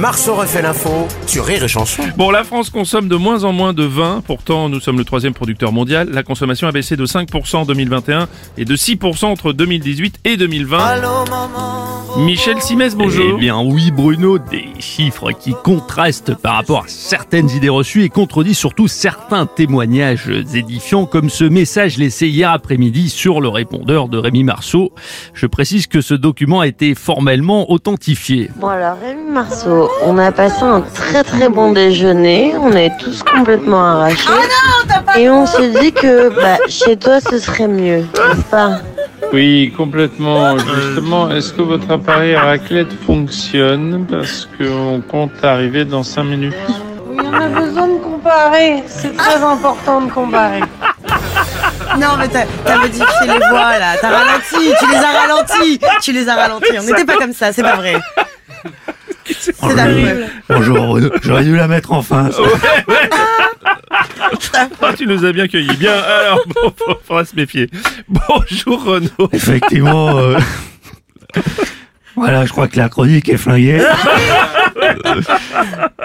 Marceau refait l'info sur Rire et Chanson. Bon, la France consomme de moins en moins de vin. Pourtant, nous sommes le troisième producteur mondial. La consommation a baissé de 5% en 2021 et de 6% entre 2018 et 2020. Michel Simès, bonjour. Eh bien oui Bruno, des chiffres qui contrastent par rapport à certaines idées reçues et contredisent surtout certains témoignages édifiants comme ce message laissé hier après-midi sur le répondeur de Rémi Marceau. Je précise que ce document a été formellement authentifié. Bon alors Rémi Marceau, on a passé un très très bon déjeuner, on est tous complètement arrachés. et on se dit que bah, chez toi ce serait mieux, n'est-ce pas Oui, complètement. Justement, est-ce que votre appareil à raclette fonctionne? Parce qu'on compte arriver dans 5 minutes. Oui, on a besoin de comparer. C'est très important de comparer. Non, mais t'as t'as modifié les voix là, t'as ralenti, tu les as ralentis, tu les as ralentis. On n'était pas comme ça, c'est pas vrai. Bonjour Bruno, j'aurais dû la mettre enfin. Ah, tu nous as bien cueillis. Bien, alors, bon, faut- faudra se méfier. Bonjour Renaud. Effectivement, euh, voilà, je crois que la chronique est flinguée.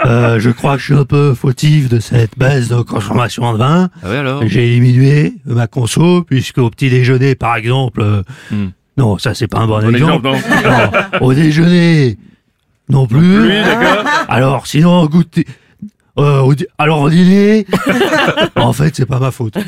Euh, je crois que je suis un peu fautif de cette baisse de consommation de vin. Ah oui alors J'ai diminué ma conso, puisque au petit déjeuner, par exemple, euh, Hmm. non, ça c'est pas un bon, Bon exemple. exemple, non. Non, au déjeuner, non plus. Alors, sinon, au goûter, euh, au di- alors au dîner, en fait, c'est pas ma faute.